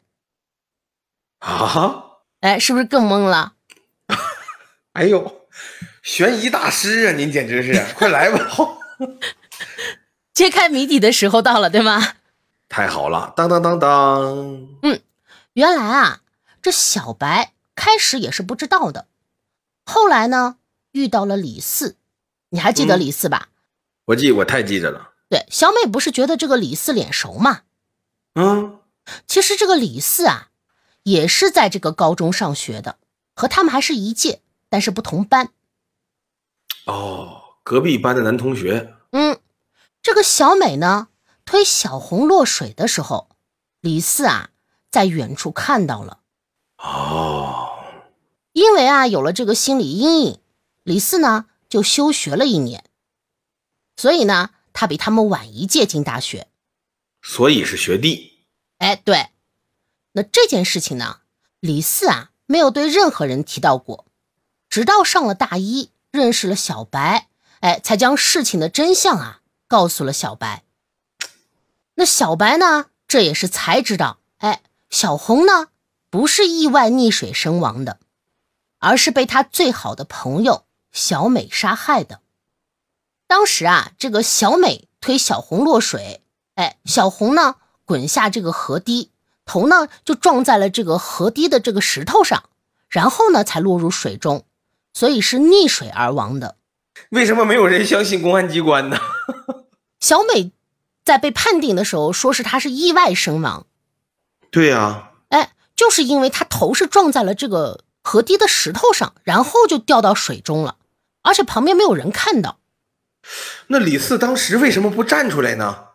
啊，哎，是不是更懵了？哎呦，悬疑大师啊，您简直是，快来吧！揭开谜底的时候到了，对吗？太好了，当当当当。嗯，原来啊，这小白开始也是不知道的，后来呢遇到了李四，你还记得李四吧？我记，我太记着了。对，小美不是觉得这个李四脸熟吗？嗯，其实这个李四啊，也是在这个高中上学的，和他们还是一届，但是不同班。哦，隔壁班的男同学。嗯，这个小美呢？推小红落水的时候，李四啊在远处看到了。哦，因为啊有了这个心理阴影，李四呢就休学了一年。所以呢，他比他们晚一届进大学。所以是学弟。哎，对。那这件事情呢，李四啊没有对任何人提到过，直到上了大一，认识了小白，哎，才将事情的真相啊告诉了小白。那小白呢？这也是才知道，哎，小红呢不是意外溺水身亡的，而是被他最好的朋友小美杀害的。当时啊，这个小美推小红落水，哎，小红呢滚下这个河堤，头呢就撞在了这个河堤的这个石头上，然后呢才落入水中，所以是溺水而亡的。为什么没有人相信公安机关呢？小美。在被判定的时候，说是她是意外身亡。对呀，哎，就是因为她头是撞在了这个河堤的石头上，然后就掉到水中了，而且旁边没有人看到。那李四当时为什么不站出来呢？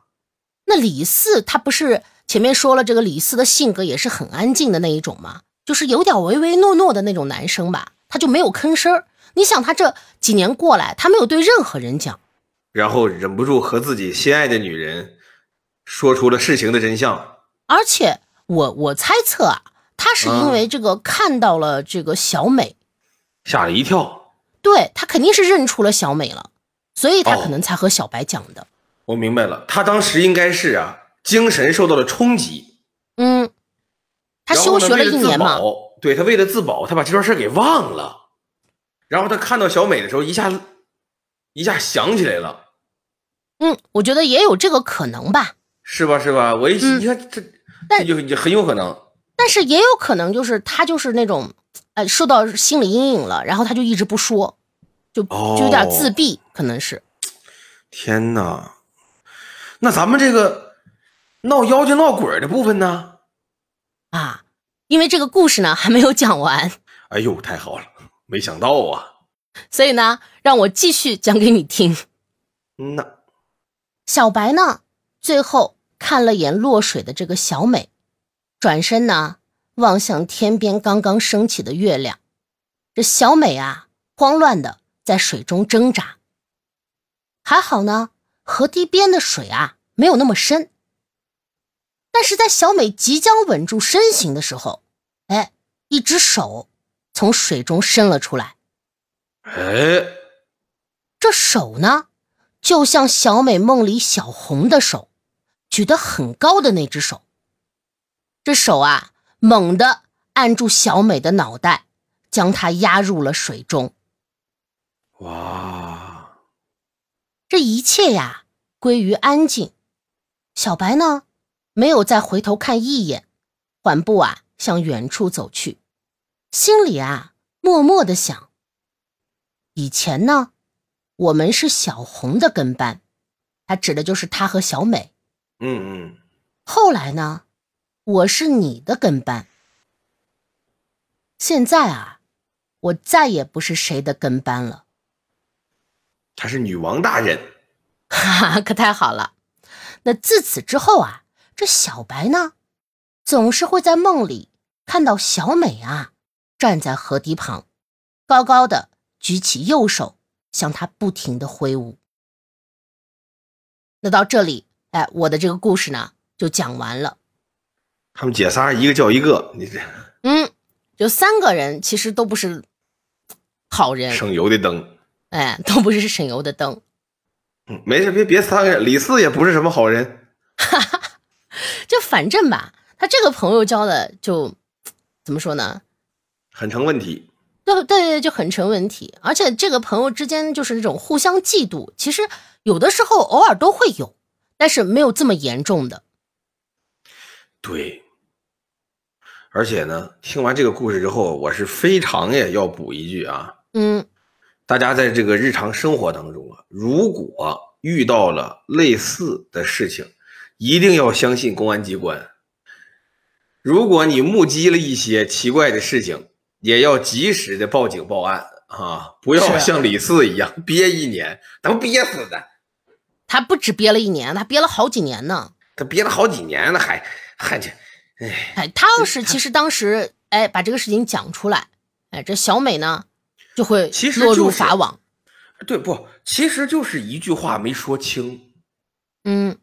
那李四他不是前面说了，这个李四的性格也是很安静的那一种吗？就是有点唯唯诺诺的那种男生吧，他就没有吭声你想，他这几年过来，他没有对任何人讲。然后忍不住和自己心爱的女人说出了事情的真相，而且我我猜测啊，他是因为这个看到了这个小美，吓了一跳，对他肯定是认出了小美了，所以他可能才和小白讲的。我明白了，他当时应该是啊，精神受到了冲击，嗯，他休学了一年嘛，对他为了自保，他把这段事给忘了，然后他看到小美的时候，一下一下想起来了。嗯，我觉得也有这个可能吧，是吧？是吧？我一你看这，这就很有可能。但是也有可能就是他就是那种，呃，受到心理阴影了，然后他就一直不说，就就有点自闭，可能是。天哪，那咱们这个闹妖精闹鬼的部分呢？啊，因为这个故事呢还没有讲完。哎呦，太好了，没想到啊。所以呢，让我继续讲给你听。嗯呐。小白呢，最后看了眼落水的这个小美，转身呢望向天边刚刚升起的月亮。这小美啊，慌乱的在水中挣扎。还好呢，河堤边的水啊没有那么深。但是在小美即将稳住身形的时候，哎，一只手从水中伸了出来。哎，这手呢？就像小美梦里小红的手，举得很高的那只手。这手啊，猛地按住小美的脑袋，将她压入了水中。哇！这一切呀，归于安静。小白呢，没有再回头看一眼，缓步啊向远处走去，心里啊默默的想：以前呢。我们是小红的跟班，他指的就是他和小美。嗯嗯。后来呢，我是你的跟班。现在啊，我再也不是谁的跟班了。她是女王大人，哈哈，可太好了。那自此之后啊，这小白呢，总是会在梦里看到小美啊，站在河堤旁，高高的举起右手。向他不停的挥舞。那到这里，哎，我的这个故事呢就讲完了。他们姐仨一个叫一个，你这嗯，就三个人其实都不是好人，省油的灯。哎，都不是省油的灯。嗯，没事，别别三个人，李四也不是什么好人。哈哈就反正吧，他这个朋友交的就怎么说呢？很成问题。对对对，就很成问题。而且这个朋友之间就是那种互相嫉妒，其实有的时候偶尔都会有，但是没有这么严重的。对。而且呢，听完这个故事之后，我是非常也要补一句啊。嗯。大家在这个日常生活当中啊，如果遇到了类似的事情，一定要相信公安机关。如果你目击了一些奇怪的事情，也要及时的报警报案啊！不要像李四一样憋一年，能憋死的。他不止憋了一年，他憋了好几年呢。他憋了好几年了，还还这，哎哎，他要是其实当时哎把这个事情讲出来，哎，这小美呢？就会落入法网，对不？其实就是一句话没说清。嗯，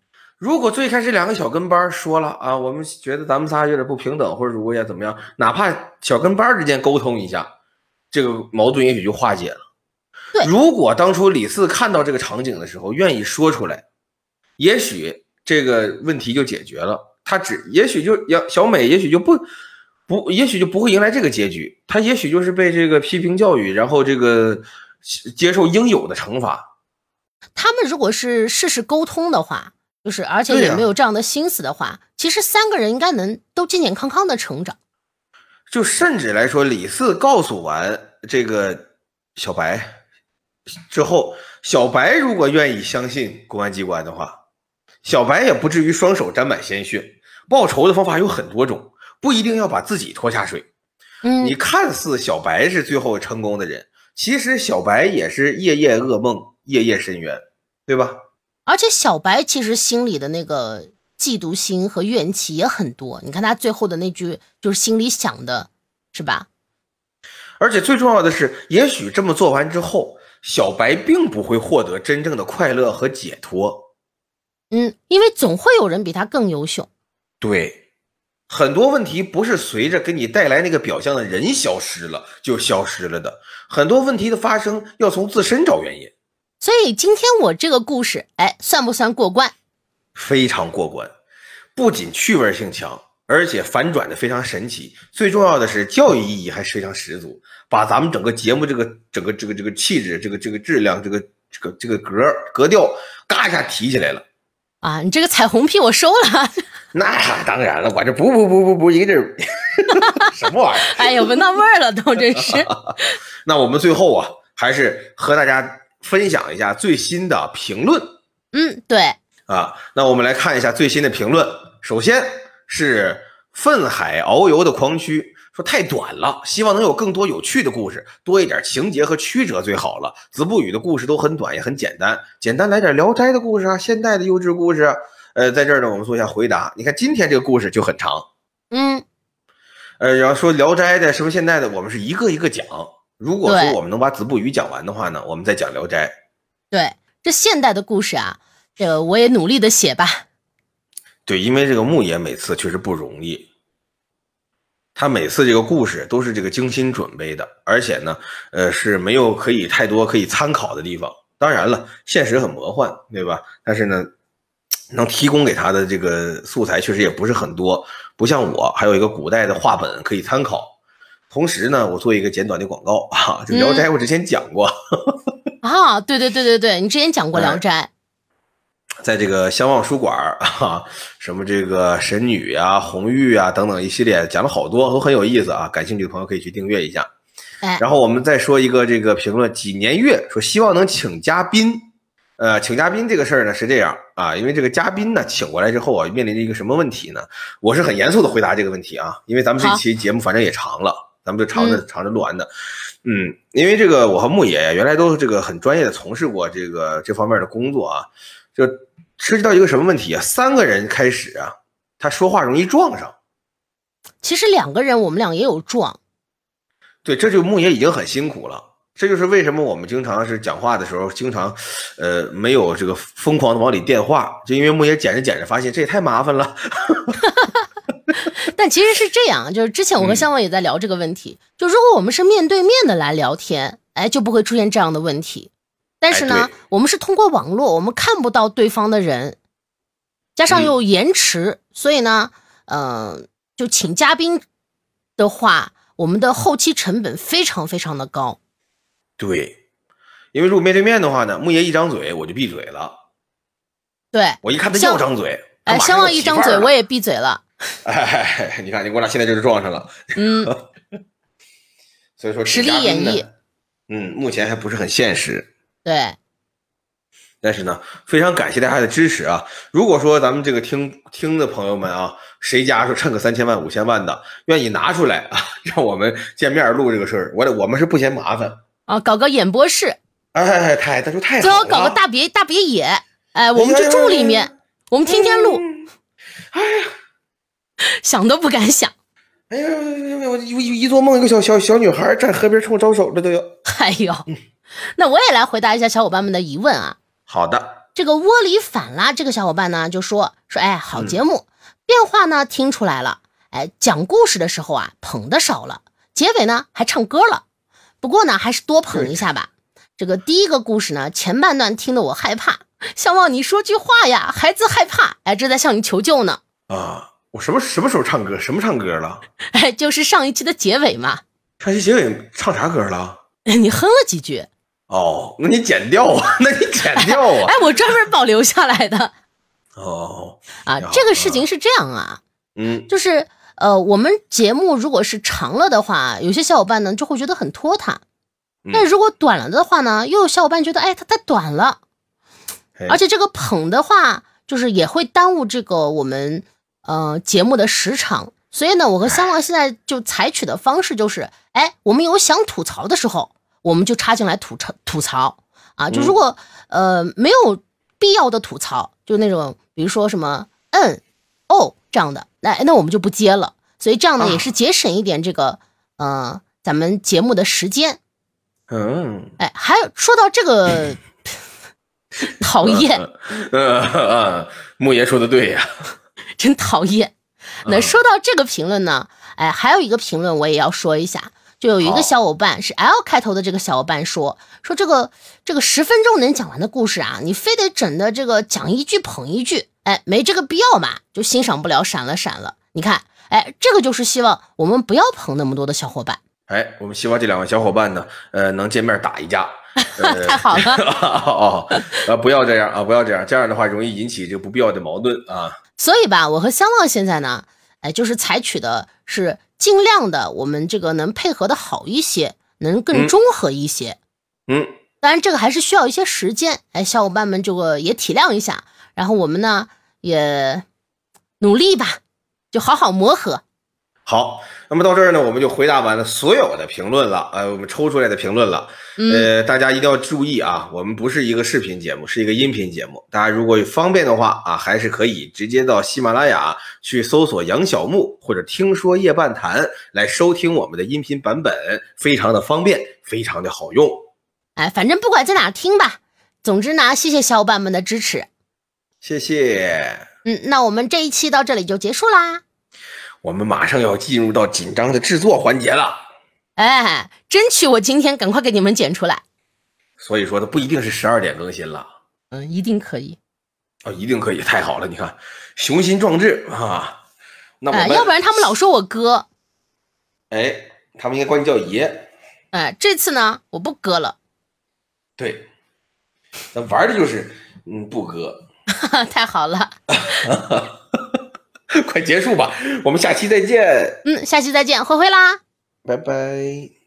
如果最开始两个小跟班说了啊，我们觉得咱们仨有点不平等，或者如果也怎么样，哪怕小跟班之间沟通一下，这个矛盾也许就化解了。对，如果当初李四看到这个场景的时候愿意说出来，也许这个问题就解决了。他只也许就要小美，也许就不。不，也许就不会迎来这个结局。他也许就是被这个批评教育，然后这个接受应有的惩罚。他们如果是事事沟通的话，就是而且也没有这样的心思的话，其实三个人应该能都健健康康的成长。就甚至来说，李四告诉完这个小白之后，小白如果愿意相信公安机关的话，小白也不至于双手沾满鲜血。报仇的方法有很多种。不一定要把自己拖下水，嗯，你看似小白是最后成功的人，其实小白也是夜夜噩梦，夜夜深渊，对吧？而且小白其实心里的那个嫉妒心和怨气也很多。你看他最后的那句，就是心里想的，是吧？而且最重要的是，也许这么做完之后，小白并不会获得真正的快乐和解脱。嗯，因为总会有人比他更优秀。对。很多问题不是随着给你带来那个表象的人消失了就消失了的，很多问题的发生要从自身找原因。所以今天我这个故事，哎，算不算过关？非常过关，不仅趣味性强，而且反转的非常神奇。最重要的是教育意义还非常十足，把咱们整个节目这个整个这个这个气质、这个这个质量、这个这个这个格格调，嘎一下提起来了。啊，你这个彩虹屁我收了。那当然了，我这不不不不不一个劲儿，什么玩意儿？哎呀，闻到味儿了，都真是。那我们最后啊，还是和大家分享一下最新的评论。嗯，对。啊，那我们来看一下最新的评论。首先是愤海遨游的狂区说太短了，希望能有更多有趣的故事，多一点情节和曲折最好了。子不语的故事都很短，也很简单，简单来点聊斋的故事啊，现代的优质故事。呃，在这儿呢，我们做一下回答。你看今天这个故事就很长，嗯，呃，然后说《聊斋》的什么现代的，我们是一个一个讲。如果说我们能把子不语讲完的话呢，我们再讲《聊斋》。对，这现代的故事啊，这个我也努力的写吧。对，因为这个牧野每次确实不容易，他每次这个故事都是这个精心准备的，而且呢，呃，是没有可以太多可以参考的地方。当然了，现实很魔幻，对吧？但是呢。能提供给他的这个素材确实也不是很多，不像我还有一个古代的画本可以参考。同时呢，我做一个简短的广告啊，这《聊斋》我之前讲过 啊，对对对对对，你之前讲过《聊斋》，在这个相望书馆啊，什么这个神女啊、红玉啊等等一系列讲了好多，都很有意思啊。感兴趣的朋友可以去订阅一下。然后我们再说一个这个评论，几年月说希望能请嘉宾。呃，请嘉宾这个事儿呢是这样啊，因为这个嘉宾呢请过来之后啊，面临着一个什么问题呢？我是很严肃的回答这个问题啊，因为咱们这期节目反正也长了，咱们就尝着尝着录完的。嗯，因为这个我和牧野原来都这个很专业的从事过这个这方面的工作啊，就涉及到一个什么问题啊？三个人开始啊，他说话容易撞上。其实两个人我们俩也有撞。对，这就牧野已经很辛苦了。这就是为什么我们经常是讲话的时候，经常，呃，没有这个疯狂的往里电话，就因为木野剪着剪着发现这也太麻烦了，但其实是这样，就是之前我和香望也在聊这个问题，就如果我们是面对面的来聊天，哎，就不会出现这样的问题。但是呢哎，我们是通过网络，我们看不到对方的人，加上又延迟，所以呢，嗯、就请嘉宾的话，我们的后期成本非常非常的高。对，因为如果面对面的话呢，木爷一张嘴我就闭嘴了，对，我一看他像要张嘴，哎，马上要相望一张嘴我也闭嘴了。哎，你看，你我俩现在就是撞上了，嗯，所以说实力演绎，嗯，目前还不是很现实，对，但是呢，非常感谢大家的支持啊！如果说咱们这个听听的朋友们啊，谁家说趁个三千万、五千万的，愿意拿出来啊，让我们见面录这个事儿，我我们是不嫌麻烦。啊，搞个演播室，哎，太，他说太好了。最好搞个大别大别野，哎，我们就住里面，我们天天录，哎呀，想都不敢想。哎呀，我一一一做梦，一个小小小女孩站河边冲我招手，这都要。哎呦，那我也来回答一下小伙伴们的疑问啊。好的，这个窝里反啦，这个小伙伴呢就说说，哎，好节目，变化呢听出来了，哎，讲故事的时候啊捧的少了，结尾呢还唱歌了，不过呢还是多捧一下吧。这个第一个故事呢，前半段听得我害怕，相望你说句话呀，孩子害怕，哎，这在向你求救呢，啊，我什么什么时候唱歌？什么唱歌了？哎，就是上一期的结尾嘛，上期结尾唱啥歌了？你哼了几句，哦，那你剪掉啊，那你剪掉啊 哎。，我专门保留下来的哦，啊。这个事情是这样啊，嗯，就是呃，我们节目如果是长了的话，有些小伙伴呢就会觉得很拖沓。嗯但如果短了的话呢，又有小伙伴觉得，哎，它太短了，而且这个捧的话，就是也会耽误这个我们呃节目的时长。所以呢，我和三望现在就采取的方式就是，哎，我们有想吐槽的时候，我们就插进来吐槽吐槽啊。就如果、呃没有必要的吐槽，就那种比如说什么嗯哦这样的，那那我们就不接了。所以这样呢，啊也是节省一点这个呃咱们节目的时间。嗯，哎，还有说到这个 讨厌，嗯嗯嗯，木爷说的对呀。真讨厌。那说到这个评论呢，哎，还有一个评论我也要说一下，就有一个小伙伴是 L 开头的这个小伙伴说说这个这个十分钟能讲完的故事啊，你非得整的这个讲一句捧一句，哎，没这个必要嘛，就欣赏不了，闪了闪了。你看，哎，这个就是希望我们不要捧那么多的小伙伴。哎，我们希望这两位小伙伴呢，呃，能见面打一架。呃、太好了 哦，呃，不要这样啊，不要这样，这样的话容易引起这个不必要的矛盾啊。所以吧，我和香望现在呢，哎，就是采取的是尽量的，我们这个能配合的好一些，能更嗯中和一些。嗯，当然，这个还是需要一些时间，哎，小伙伴们这个也体谅一下，然后我们呢也努力吧，就好好磨合。好，那么到这儿呢，我们就回答完了所有的评论了，呃，我们抽出来的评论了。嗯，呃，大家一定要注意啊，我们不是一个视频节目，是一个音频节目。大家如果方便的话啊，还是可以直接到喜马拉雅去搜索杨小木或者听说夜半谈来收听我们的音频版本，非常的方便，非常的好用。哎，反正不管在哪听吧，总之呢，谢谢小伙伴们的支持。谢谢。嗯，那我们这一期到这里就结束啦。我们马上要进入到紧张的制作环节了，哎，争取我今天赶快给你们剪出来。所以说它不一定是十二点更新了。嗯，一定可以。哦，一定可以，太好了！你看，雄心壮志啊！那我哎，要不然他们老说我哥。哎，他们应该管你叫爷。哎，这次呢，我不割了，对，咱玩的就是嗯不割，太好了。快结束吧，我们下期再见，嗯，下期再见，灰灰啦。拜拜。